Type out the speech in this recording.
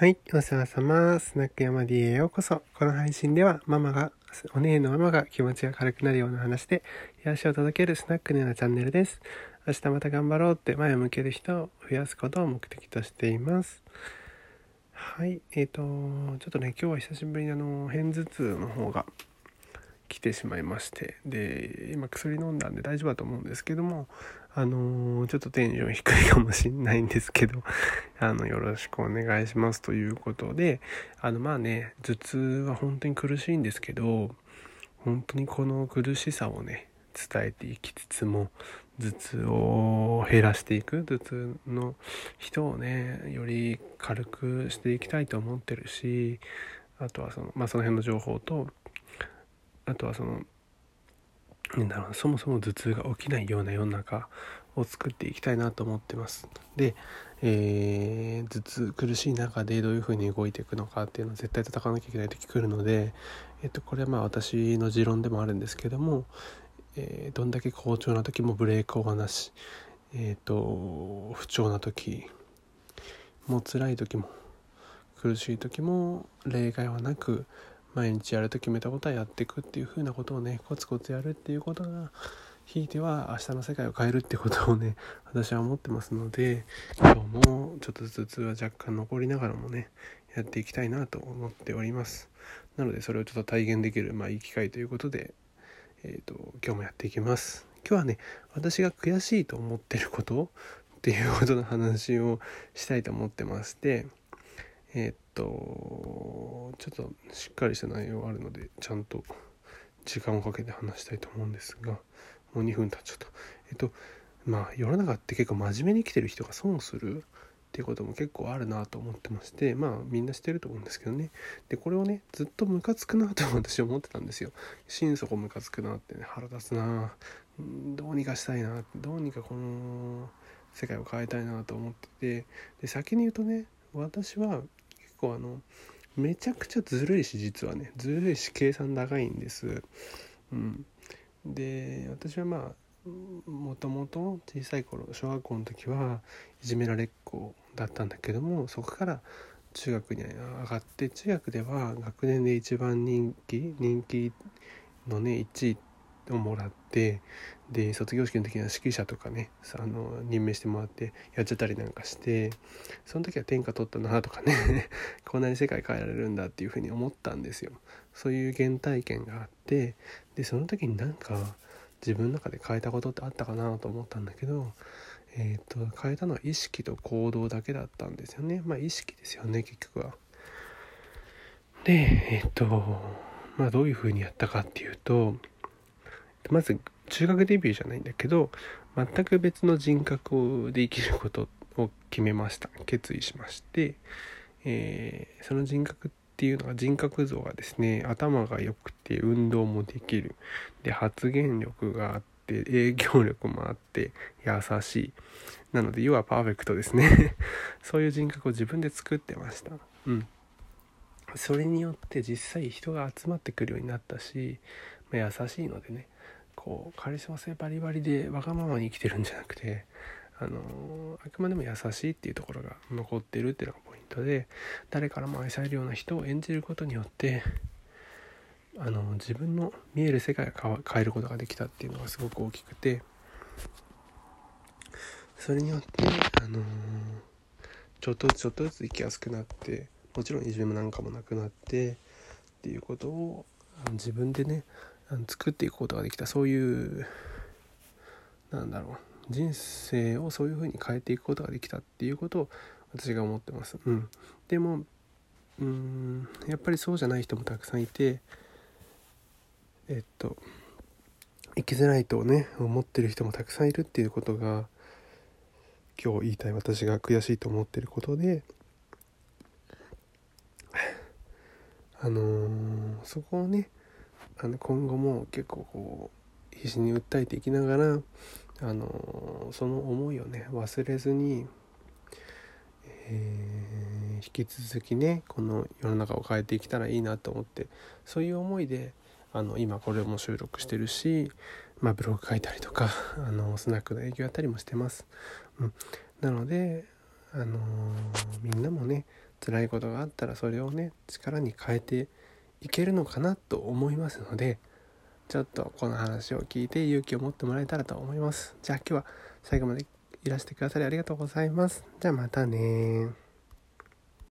はい、お世話様。スナック山 D へようこそ。この配信では、ママが、お姉のママが気持ちが軽くなるような話で、癒しを届けるスナックのようなチャンネルです。明日また頑張ろうって前を向ける人を増やすことを目的としています。はい、えーと、ちょっとね、今日は久しぶりにあの、片頭痛の方が来てしまいまして、で、今薬飲んだんで大丈夫だと思うんですけども、あのーちょっとテンション低いかもしれないんですけど、あの、よろしくお願いしますということで、あの、まあね、頭痛は本当に苦しいんですけど、本当にこの苦しさをね、伝えていきつつも、頭痛を減らしていく、頭痛の人をね、より軽くしていきたいと思ってるし、あとはその、まあその辺の情報と、あとはその、なんだろうそもそも頭痛が起きないような世の中を作っていきたいなと思ってます。で、えー頭痛苦しい中でどういうふうに動いていくのかっていうのを絶対戦わなきゃいけない時来るので、えっと、これはまあ私の持論でもあるんですけども、えーどんだけ好調な時もブレークはなし、えっと不調な時もう辛い時も苦しい時も例外はなく毎日やると決めたことはやっていくっていう風なことをねコツコツやるっていうことがひいては明日の世界を変えるってことをね私は思ってますので今日もちょっとずつは若干残りながらもねやっていきたいなと思っております。なのでそれをちょっと体現できるまあいい機会ということでえー、と今日もやっていきます。今日はね私が悔しいと思ってることっていうことの話をしたいと思ってましてえーっとちょっとしっかりした内容があるのでちゃんと時間をかけて話したいと思うんですがもう2分経っちゃった。えっとまあ世の中って結構真面目に生きてる人が損するっていうことも結構あるなと思ってましてまあみんなしてると思うんですけどね。でこれをねずっとムカつくなと私は思ってたんですよ。心底ムカつくなってね腹立つなどうにかしたいなどうにかこの世界を変えたいなと思っててで先に言うとね私は構あのめちゃくちゃずるいし実はねずるいし計算高いんです。うん、で私はまあもともと小さい頃小学校の時はいじめられっ子だったんだけどもそこから中学に上がって中学では学年で一番人気人気のね1位ってをもらってで卒業式の時には指揮者とかねあの任命してもらってやっちゃったりなんかしてその時は天下取ったなとかね こんなに世界変えられるんだっていうふうに思ったんですよそういう原体験があってでその時になんか自分の中で変えたことってあったかなと思ったんだけど、えー、と変えたのは意識と行動だけだったんですよねまあ意識ですよね結局は。でえっ、とまあどういうふうにやったかっていうとまず中学デビューじゃないんだけど全く別の人格で生きることを決めました。決意しまして、えーその人格っていうのが人格像がですね頭が良くて運動もできる。で発言力があって営業力もあって優しい。なので要はパーフェクトですね。そういう人格を自分で作ってました。うん。それによって実際人が集まってくるようになったし、ま優しいのでね。こうカリスマ性バリバリでわがままに生きてるんじゃなくてあのあくまでも優しいっていうところが残ってるっていうのがポイントで誰からも愛されるような人を演じることによってあの自分の見える世界が変えることができたっていうのがすごく大きくてそれによってあのちょっとずつちょっとずつ生きやすくなってもちろんいじめもなんかもなくなってっていうことを自分でね作っていくことができたそういうなんだろう人生をそういう風に変えていくことができたっていうことを私が思ってます。うん、でもうーんやっぱりそうじゃない人もたくさんいてえっと生きづらいとね思ってる人もたくさんいるっていうことが今日言いたい私が悔しいと思ってることであのーそこをねあの今後も結構こう必死に訴えていきながらあのその思いをね忘れずに、えー引き続きねこの世の中を変えていけたらいいなと思ってそういう思いであの今これも収録してるし、まあ、ブログ書いたりとか あのスナックの営業やったりもしてます。うん、なので、あのみんなもね辛いことがあったらそれをね力に変えていけるのかなと思いますのでちょっとこの話を聞いて勇気を持ってもらえたらと思います。じゃあ今日は最後までいらしてくださりありがとうございます。じゃあまたね